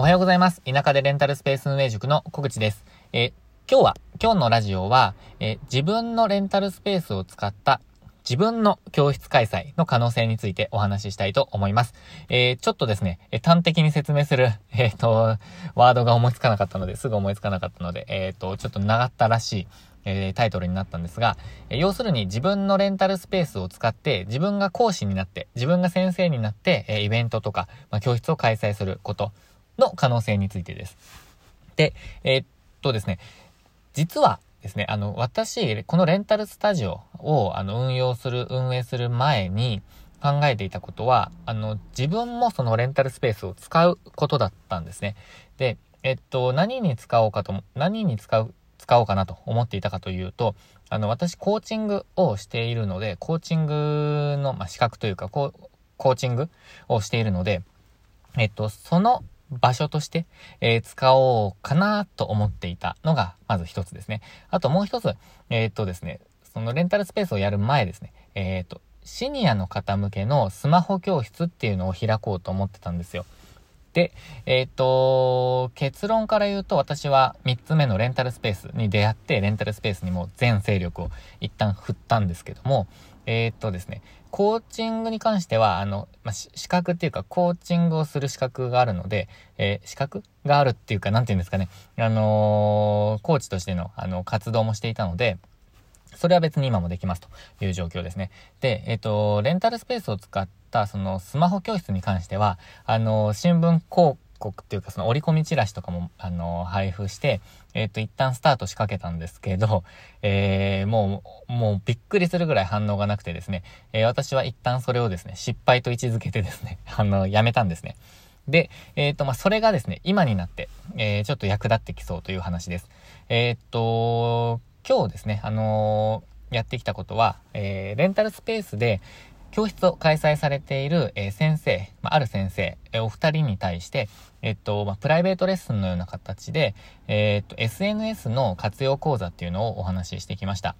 おはようございます。田舎でレンタルスペース運営塾の小口です。え今日は、今日のラジオは、え自分のレンタルスペースを使った自分の教室開催の可能性についてお話ししたいと思います。えーちょっとですね、え端的に説明する、えっ、と、ワードが思いつかなかったので、すぐ思いつかなかったので、えっ、と、ちょっと長ったらしい、えータイトルになったんですが、え要するに自分のレンタルスペースを使って、自分が講師になって、自分が先生になって、えイベントとか、まあ、教室を開催することの可能性についてです。で、えーっとですね、実はですね、あの、私、このレンタルスタジオを、あの、運用する、運営する前に考えていたことは、あの、自分もそのレンタルスペースを使うことだったんですね。で、えっと、何に使おうかと、何に使う、使おうかなと思っていたかというと、あの、私、コーチングをしているので、コーチングの、まあ、資格というか、コーコーチングをしているので、えっと、その場所として、えー使おうかなと思っていたのが、まず一つですね。あともう一つ、えーっとですね、そのレンタルスペースをやる前ですね、えーっと、シニアの方向けのスマホ教室っていうのを開こうと思ってたんですよ。で、えーっと、結論から言うと私は3つ目のレンタルスペースに出会って、レンタルスペースにも全勢力を一旦振ったんですけども、えーとですね、コーチングに関しては、あの、まあ、資格っていうか、コーチングをする資格があるので、えー資格があるっていうか、なんて言うんですかね、あのーコーチとしての、あの、活動もしていたので、それは別に今もできますという状況ですね。で、えっ、と、レンタルスペースを使った、そのスマホ教室に関しては、あの、新聞広告っていうか、その折り込みチラシとかも、あの、配布して、えっ、と、一旦スタート仕掛けたんですけど、えーもう、もうびっくりするぐらい反応がなくてですね、えー私は一旦それをですね、失敗と位置づけてですね、あの、やめたんですね。で、えっ、と、まあ、それがですね、今になって、えーちょっと役立ってきそうという話です。えっ、と、今日ですね、あのーやってきたことは、えーレンタルスペースで教室を開催されている、えー先生、まあ、ある先生、えーお二人に対して、えっと、まあ、プライベートレッスンのような形で、えっと、SNS の活用講座っていうのをお話ししてきました。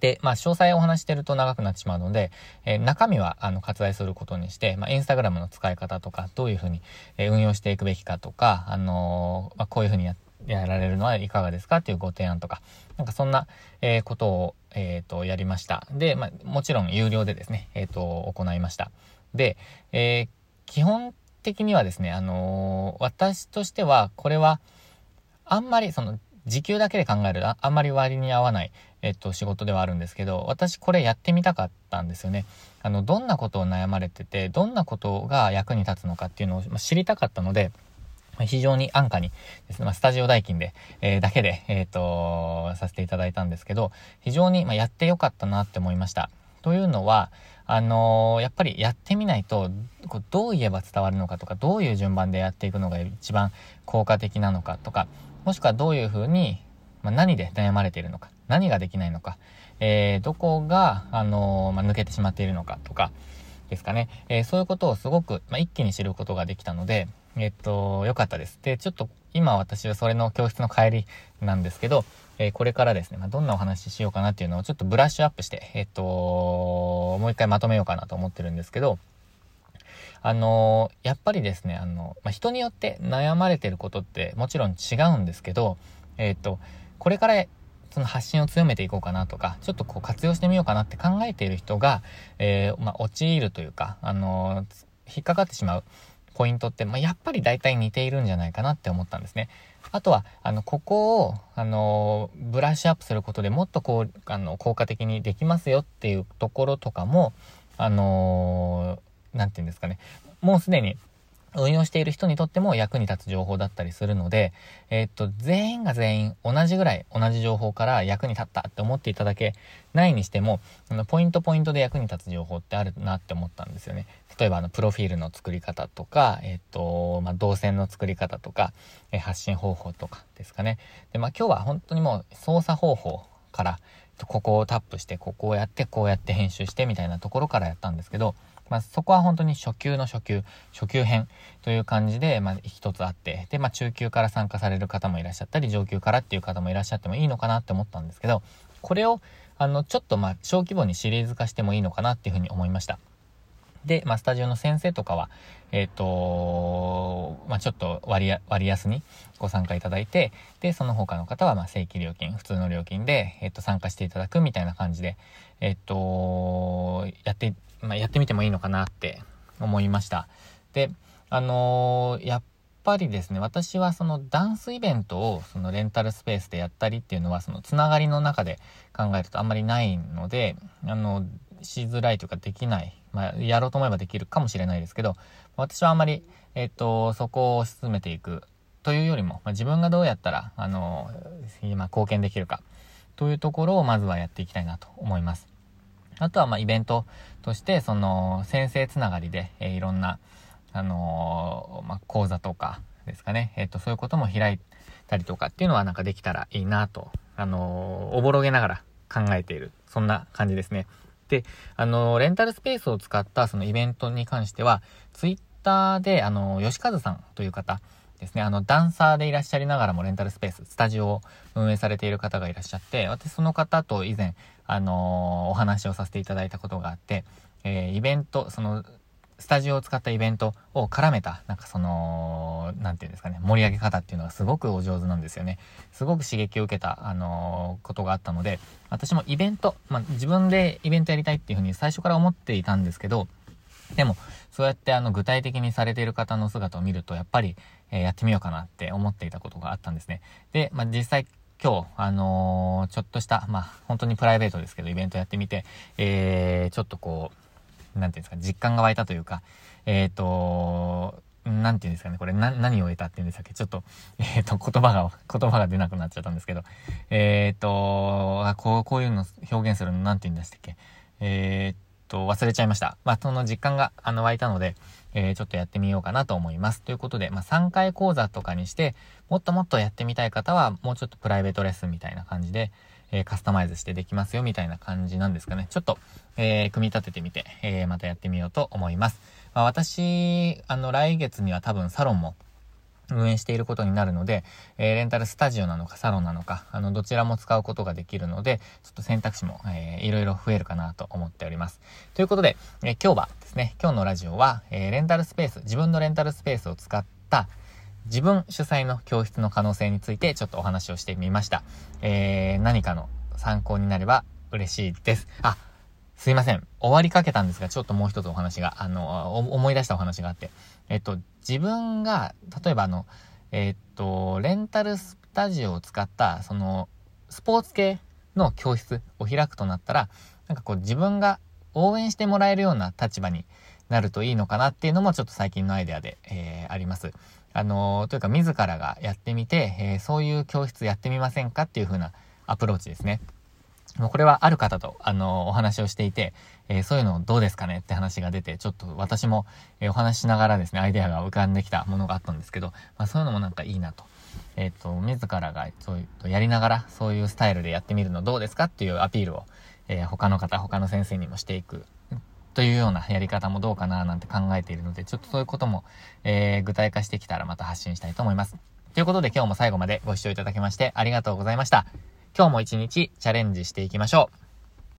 で、まあ、詳細をお話してると長くなってしまうので、えー中身は、あの、割愛することにして、まあ、インスタグラムの使い方とか、どういうふうに、えー運用していくべきかとか、あのーまあ、こういうふうにやって、やられるのはいかがですかっていうご提案とか、なんかそんな、えーことを、えっ、と、やりました。で、まあ、もちろん有料でですね、えっ、と、行いました。で、えー基本的にはですね、あのー私としては、これは、あんまりその時給だけで考えるとああんまり割に合わない、えっと、仕事ではあるんですけど、私これやってみたかったんですよね。あの、どんなことを悩まれてて、どんなことが役に立つのかっていうのをま知りたかったので、非常に安価にですね、まあ、スタジオ代金で、えーだけで、えっ、と、させていただいたんですけど、非常に、まあ、やってよかったなって思いました。というのは、あのーやっぱりやってみないと、こうどう言えば伝わるのかとか、どういう順番でやっていくのが一番効果的なのかとか、もしくはどういうふうに、まあ、何で悩まれているのか、何ができないのか、えーどこが、あのまあ、抜けてしまっているのかとか、ですかね。えそういうことをすごく、まあ、一気に知ることができたので、えっと、良かったです。で、ちょっと今私はそれの教室の帰りなんですけど、えーこれからですね、まあ、どんなお話ししようかなっていうのをちょっとブラッシュアップして、えっと、もう一回まとめようかなと思ってるんですけど、あのーやっぱりですね、あの、まあ、人によって悩まれてることってもちろん違うんですけど、えっと、これからその発信を強めていこうかなとか、ちょっとこう活用してみようかなって考えている人が、えーまあ、陥るというか、あの引っかかってしまうポイントって、まあ、やっぱり大体似ているんじゃないかなって思ったんですね。あとは、あの、ここを、あの、ブラッシュアップすることでもっとこう、あの、効果的にできますよっていうところとかも、あのなんて言うんですかね。もうすでに運用している人にとっても役に立つ情報だったりするので、えっと、全員が全員同じぐらい同じ情報から役に立ったって思っていただけないにしても、あのポイントポイントで役に立つ情報ってあるなって思ったんですよね。例えば、あの、プロフィールの作り方とか、えーと、まあ、動線の作り方とか、えー発信方法とかですかね。で、まあ、今日は本当にもう操作方法から、ここをタップして、ここをやって、こうやって編集してみたいなところからやったんですけど、まあ、そこは本当に初級の初級、初級編という感じで、まあ、一つあって、で、まあ、中級から参加される方もいらっしゃったり、上級からっていう方もいらっしゃってもいいのかなって思ったんですけど、これを、あの、ちょっとまあ、小規模にシリーズ化してもいいのかなっていうふうに思いました。で、まあ、スタジオの先生とかは、えっ、ー、と、まあ、ちょっと割割安にご参加いただいて、で、その他の方は、ま、正規料金、普通の料金で、えっ、ー、と、参加していただくみたいな感じで、えっ、ー、と、やって、まあ、やってみてもいいのかなって思いました。で、あのやっぱりですね、私はそのダンスイベントをそのレンタルスペースでやったりっていうのは、そのつながりの中で考えるとあんまりないので、あの、しづらいというかできない。まあ、やろうと思えばできるかもしれないですけど、私はあんまり、えっ、と、そこを進めていくというよりも、まあ、自分がどうやったら、あの、今貢献できるかというところをまずはやっていきたいなと思います。あとは、ま、イベントとして、その、先生つながりで、えー、いろんな、あのー、まあ、講座とかですかね、えっ、と、そういうことも開いたりとかっていうのはなんかできたらいいなと、あの、おぼろげながら考えている、そんな感じですね。で、あの、レンタルスペースを使ったそのイベントに関しては、ツイッターで、あの、吉和さんという方ですね、あの、ダンサーでいらっしゃりながらもレンタルスペース、スタジオを運営されている方がいらっしゃって、私その方と以前、あのお話をさせていただいたことがあって、えー、イベント、その、スタジオを使ったイベントを絡めた、なんかその、なんていうんですかね、盛り上げ方っていうのがすごくお上手なんですよね。すごく刺激を受けた、あのー、ことがあったので、私もイベント、まあ、自分でイベントやりたいっていうふうに最初から思っていたんですけど、でも、そうやってあの具体的にされている方の姿を見ると、やっぱり、えー、やってみようかなって思っていたことがあったんですね。で、まあ、実際今日、あのー、ちょっとした、まあ、本当にプライベートですけど、イベントやってみて、えー、ちょっとこう、なんていうんですか、実感が湧いたというか、えっ、ー、と、なんていうんですかね、これ、な、何を得たっていうんでしたっけ？ちょっと、えっ、ー、と、言葉が、言葉が出なくなっちゃったんですけど、えっ、ー、と、あ、こう、こういうの表現するのなんて言うんでしたっけ？えっと、忘れちゃいました。まあ、その実感が、あの、湧いたので、えー、ちょっとやってみようかなと思います。ということで、まあ、3回講座とかにして、もっともっとやってみたい方は、もうちょっとプライベートレッスンみたいな感じで、え、カスタマイズしてできますよみたいな感じなんですかね。ちょっと、え、組み立ててみて、え、またやってみようと思います。まあ、私、あの、来月には多分サロンも運営していることになるので、えー、レンタルスタジオなのかサロンなのか、あの、どちらも使うことができるので、ちょっと選択肢も、えー、いろいろ増えるかなと思っております。ということで、えー、今日はですね、今日のラジオは、えー、レンタルスペース、自分のレンタルスペースを使った、自分主催の教室の可能性についてちょっとお話をしてみました。えー、何かの参考になれば嬉しいです。あ、すいません。終わりかけたんですが、ちょっともう一つお話が、あの、思い出したお話があって。えっと、自分が、例えばあの、えっと、レンタルスタジオを使った、その、スポーツ系の教室を開くとなったら、なんかこう自分が応援してもらえるような立場になるといいのかなっていうのもちょっと最近のアイデアで、えー、あります。あのー、というか自らがやってみて、えー、そういう教室やってみませんかっていう風なアプローチですね。もうこれはある方と、あのー、お話をしていて、えそういうのどうですかねって話が出て、ちょっと私も、えお話しながらですね、アイデアが浮かんできたものがあったんですけど、まあそういうのもなんかいいなと。えっ、と、自らがそういうやりながら、そういうスタイルでやってみるのどうですかっていうアピールを、え他の方、他の先生にもしていくというようなやり方もどうかななんて考えているので、ちょっとそういうことも、えー、具体化してきたらまた発信したいと思います。ということで今日も最後までご視聴いただきましてありがとうございました。今日も一日チャレンジしていきましょう。